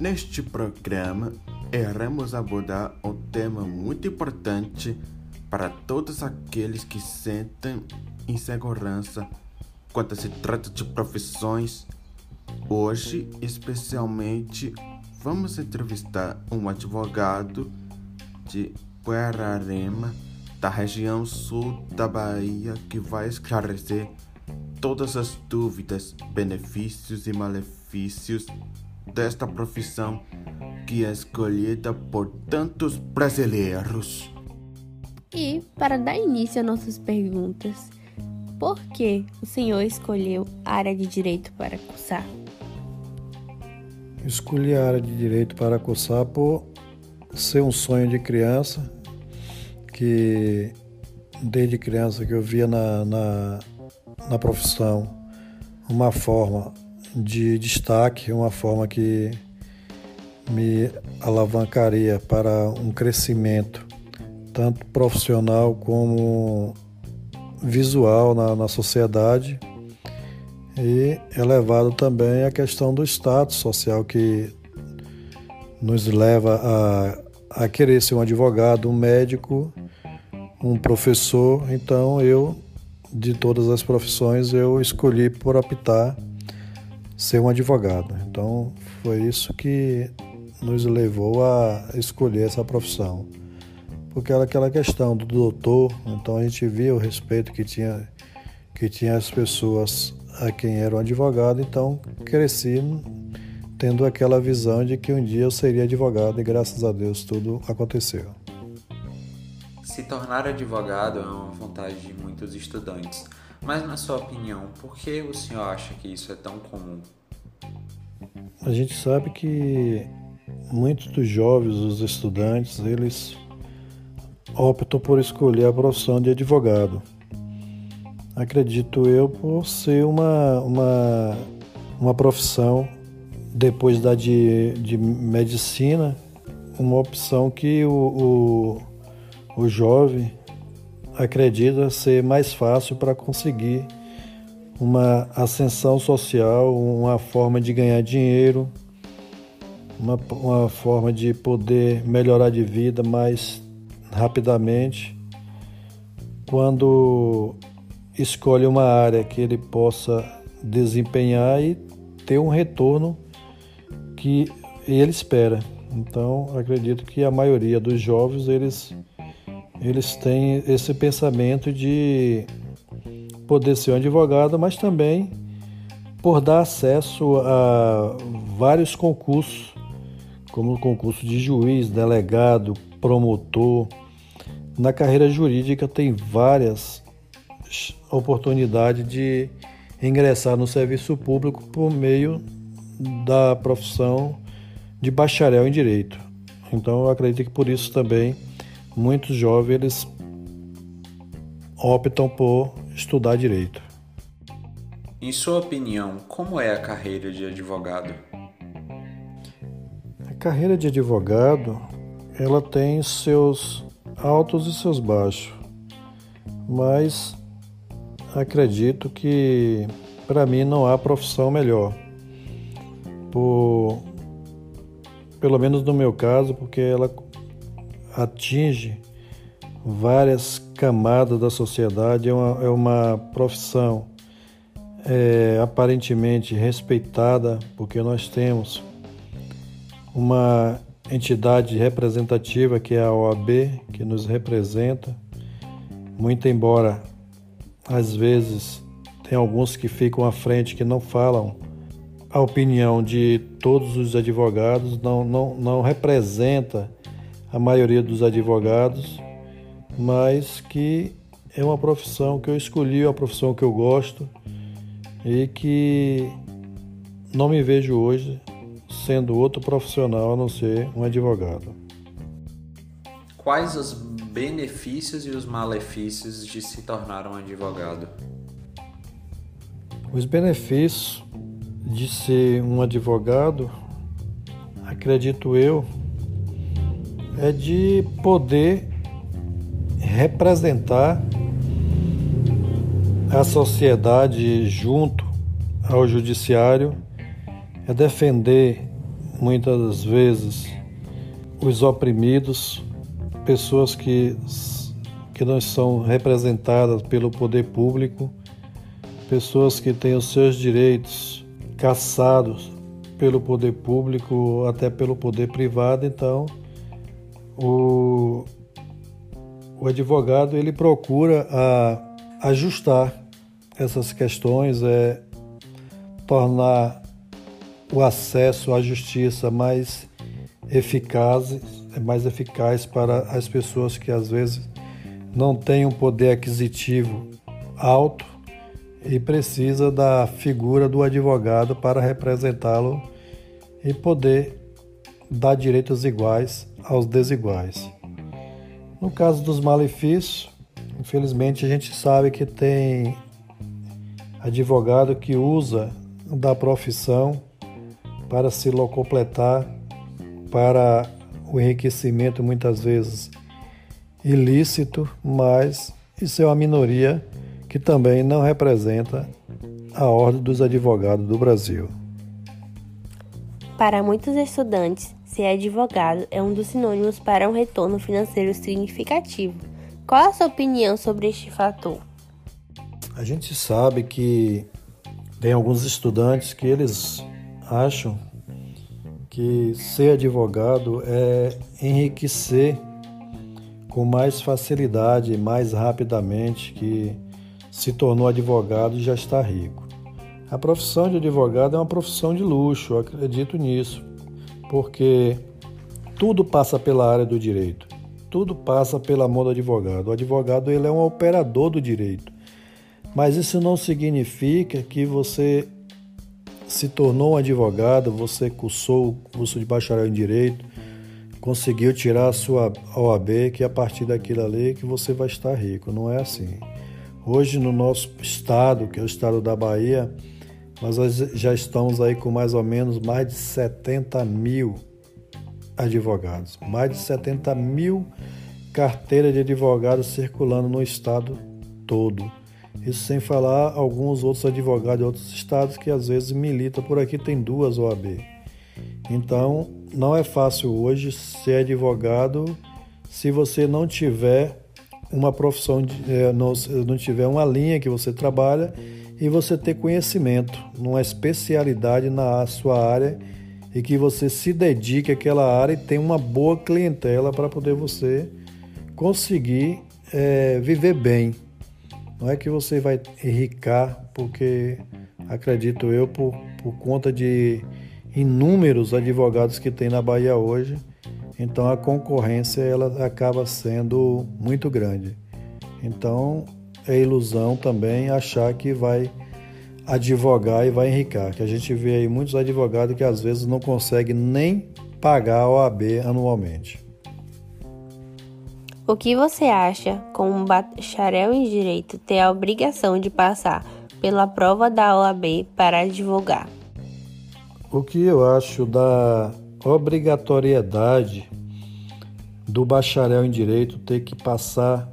Neste programa, iremos abordar um tema muito importante para todos aqueles que sentem insegurança quando se trata de profissões. Hoje, especialmente, vamos entrevistar um advogado de Guararema, da região sul da Bahia, que vai esclarecer todas as dúvidas, benefícios e malefícios desta profissão que é escolhida por tantos brasileiros. E, para dar início às nossas perguntas, por que o senhor escolheu a área de direito para cursar? Escolhi a área de direito para cursar por ser um sonho de criança, que desde criança que eu via na, na, na profissão uma forma de destaque, uma forma que me alavancaria para um crescimento tanto profissional como visual na, na sociedade e elevado também a questão do status social que nos leva a, a querer ser um advogado, um médico, um professor. Então eu, de todas as profissões, eu escolhi por optar ser um advogado. Então foi isso que nos levou a escolher essa profissão. Porque era aquela questão do doutor, então a gente via o respeito que tinha, que tinha as pessoas a quem era um advogado, então cresci tendo aquela visão de que um dia eu seria advogado e graças a Deus tudo aconteceu. Se tornar advogado é uma vontade de muitos estudantes, mas na sua opinião, por que o senhor acha que isso é tão comum? A gente sabe que muitos dos jovens, os estudantes, eles optam por escolher a profissão de advogado. Acredito eu por ser uma, uma, uma profissão, depois da de, de medicina, uma opção que o, o, o jovem acredita ser mais fácil para conseguir uma ascensão social, uma forma de ganhar dinheiro, uma, uma forma de poder melhorar de vida mais rapidamente. Quando escolhe uma área que ele possa desempenhar e ter um retorno que ele espera. Então, acredito que a maioria dos jovens eles eles têm esse pensamento de poder ser um advogado, mas também por dar acesso a vários concursos, como o concurso de juiz, delegado, promotor. Na carreira jurídica tem várias oportunidades de ingressar no serviço público por meio da profissão de bacharel em direito. Então eu acredito que por isso também muitos jovens optam por estudar direito. Em sua opinião, como é a carreira de advogado? A carreira de advogado, ela tem seus altos e seus baixos. Mas acredito que para mim não há profissão melhor. Por pelo menos no meu caso, porque ela atinge várias camadas da sociedade, é uma, é uma profissão é, aparentemente respeitada, porque nós temos uma entidade representativa que é a OAB, que nos representa, muito embora às vezes tem alguns que ficam à frente que não falam a opinião de todos os advogados, não, não, não representa a maioria dos advogados, mas que é uma profissão que eu escolhi, é uma profissão que eu gosto e que não me vejo hoje sendo outro profissional a não ser um advogado. Quais os benefícios e os malefícios de se tornar um advogado? Os benefícios de ser um advogado, acredito eu, é de poder representar a sociedade junto ao judiciário, é defender muitas vezes os oprimidos, pessoas que, que não são representadas pelo poder público, pessoas que têm os seus direitos caçados pelo poder público, até pelo poder privado, então o, o advogado ele procura a, ajustar essas questões, é tornar o acesso à justiça mais eficaz, mais eficaz para as pessoas que às vezes não têm um poder aquisitivo alto e precisa da figura do advogado para representá-lo e poder dar direitos iguais aos desiguais. No caso dos malefícios, infelizmente a gente sabe que tem advogado que usa da profissão para se locupletar, para o enriquecimento muitas vezes ilícito, mas isso é uma minoria que também não representa a ordem dos advogados do Brasil. Para muitos estudantes, ser advogado é um dos sinônimos para um retorno financeiro significativo. Qual a sua opinião sobre este fator? A gente sabe que tem alguns estudantes que eles acham que ser advogado é enriquecer com mais facilidade, mais rapidamente, que se tornou advogado e já está rico. A profissão de advogado é uma profissão de luxo, acredito nisso, porque tudo passa pela área do direito, tudo passa pela mão do advogado. O advogado ele é um operador do direito, mas isso não significa que você se tornou um advogado, você cursou o curso de bacharel em direito, conseguiu tirar a sua OAB, que a partir daquilo ali que você vai estar rico. Não é assim. Hoje no nosso estado, que é o estado da Bahia, nós já estamos aí com mais ou menos mais de 70 mil advogados, mais de 70 mil carteiras de advogados circulando no estado todo. Isso sem falar alguns outros advogados de outros estados que às vezes militam por aqui, tem duas OAB. Então, não é fácil hoje ser advogado se você não tiver uma profissão, não, não tiver uma linha que você trabalha e você ter conhecimento, uma especialidade na sua área e que você se dedique àquela área e tenha uma boa clientela para poder você conseguir é, viver bem. Não é que você vai enricar, porque acredito eu, por, por conta de inúmeros advogados que tem na Bahia hoje, então a concorrência ela acaba sendo muito grande. Então é ilusão também achar que vai advogar e vai enricar, que a gente vê aí muitos advogados que às vezes não conseguem nem pagar a OAB anualmente. O que você acha, como um bacharel em direito, ter a obrigação de passar pela prova da OAB para advogar? O que eu acho da obrigatoriedade do bacharel em direito ter que passar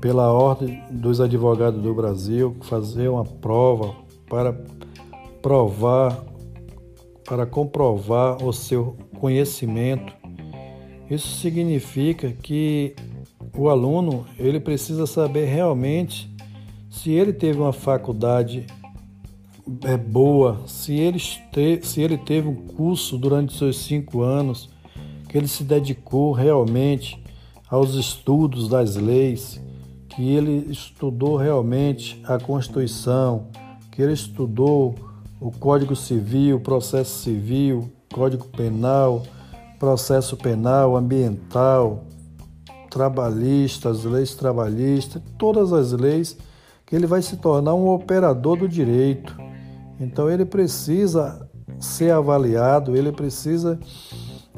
pela ordem dos advogados do Brasil, fazer uma prova para provar, para comprovar o seu conhecimento. Isso significa que o aluno ele precisa saber realmente se ele teve uma faculdade é boa, se ele, te, se ele teve um curso durante seus cinco anos, que ele se dedicou realmente aos estudos das leis, que ele estudou realmente a Constituição, que ele estudou o Código Civil, Processo Civil, Código Penal, Processo Penal, Ambiental, Trabalhista, as leis trabalhistas, todas as leis, que ele vai se tornar um operador do direito. Então ele precisa ser avaliado, ele precisa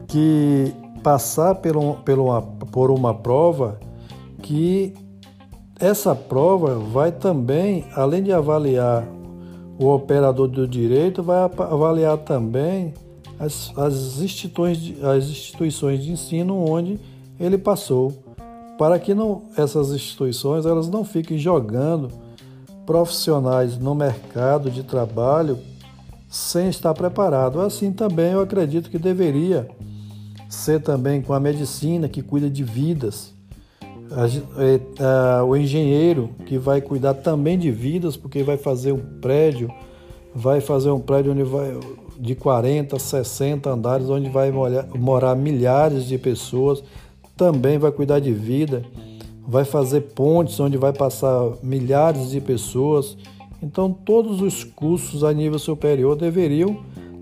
que passar por, uma, por uma prova que essa prova vai também, além de avaliar o operador do direito, vai avaliar também as, as, instituições, de, as instituições de ensino onde ele passou, para que não, essas instituições elas não fiquem jogando profissionais no mercado de trabalho sem estar preparado. Assim também eu acredito que deveria ser também com a medicina que cuida de vidas, o engenheiro que vai cuidar também de vidas, porque vai fazer um prédio, vai fazer um prédio onde vai de 40, 60 andares, onde vai morar, morar milhares de pessoas, também vai cuidar de vida, vai fazer pontes onde vai passar milhares de pessoas. Então, todos os cursos a nível superior deveriam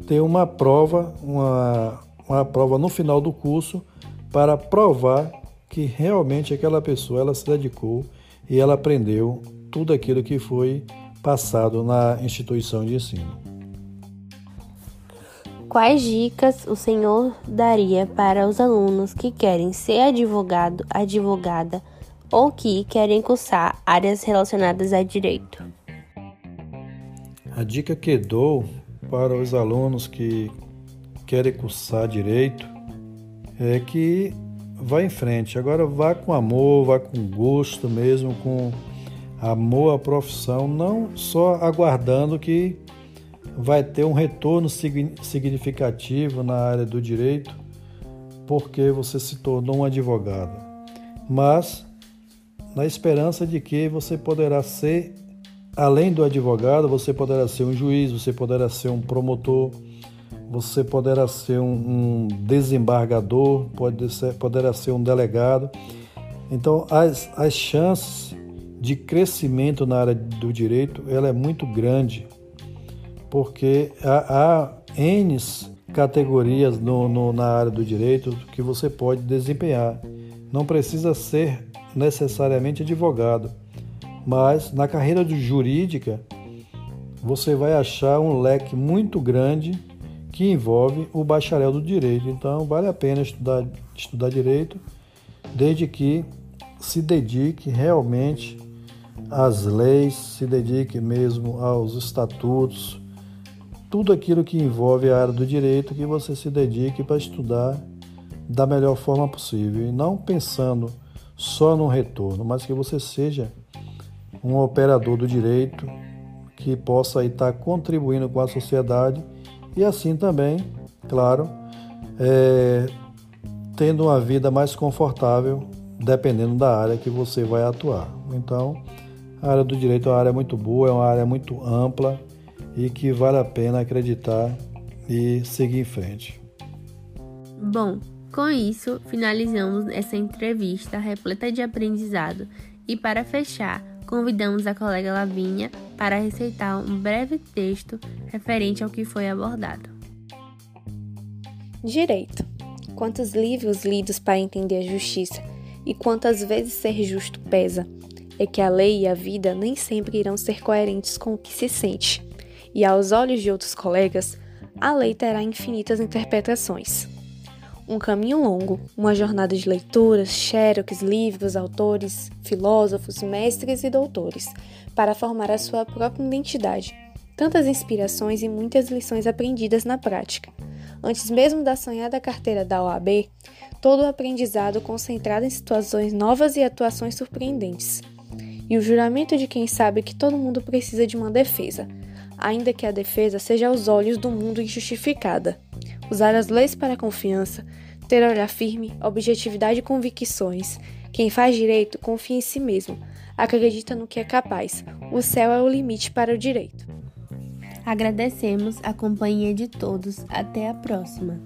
ter uma prova, uma, uma prova no final do curso para provar que realmente aquela pessoa ela se dedicou e ela aprendeu tudo aquilo que foi passado na instituição de ensino. Quais dicas o senhor daria para os alunos que querem ser advogado, advogada ou que querem cursar áreas relacionadas a direito? A dica que dou para os alunos que querem cursar direito é que vá em frente. Agora vá com amor, vá com gosto mesmo, com amor à profissão, não só aguardando que vai ter um retorno significativo na área do direito porque você se tornou um advogado, mas na esperança de que você poderá ser Além do advogado, você poderá ser um juiz, você poderá ser um promotor, você poderá ser um, um desembargador, pode ser, poderá ser um delegado. Então, as, as chances de crescimento na área do direito ela é muito grande, porque há, há N categorias no, no, na área do direito que você pode desempenhar. Não precisa ser necessariamente advogado mas na carreira jurídica você vai achar um leque muito grande que envolve o bacharel do direito. Então vale a pena estudar, estudar direito, desde que se dedique realmente às leis, se dedique mesmo aos estatutos, tudo aquilo que envolve a área do direito, que você se dedique para estudar da melhor forma possível e não pensando só no retorno, mas que você seja um operador do direito que possa estar contribuindo com a sociedade e assim também, claro, é, tendo uma vida mais confortável dependendo da área que você vai atuar. Então, a área do direito é uma área muito boa, é uma área muito ampla e que vale a pena acreditar e seguir em frente. Bom, com isso, finalizamos essa entrevista repleta de aprendizado e para fechar, convidamos a colega Lavinha para receitar um breve texto referente ao que foi abordado. Direito. Quantos livros lidos para entender a justiça e quantas vezes ser justo pesa, é que a lei e a vida nem sempre irão ser coerentes com o que se sente, e aos olhos de outros colegas, a lei terá infinitas interpretações um caminho longo, uma jornada de leituras, xerox, livros, autores, filósofos, mestres e doutores, para formar a sua própria identidade. Tantas inspirações e muitas lições aprendidas na prática. Antes mesmo da sonhada carteira da OAB, todo o aprendizado concentrado em situações novas e atuações surpreendentes. E o juramento de quem sabe que todo mundo precisa de uma defesa, ainda que a defesa seja aos olhos do mundo injustificada usar as leis para a confiança, ter olhar firme, objetividade e convicções. Quem faz direito confia em si mesmo, acredita no que é capaz. O céu é o limite para o direito. Agradecemos a companhia de todos. Até a próxima.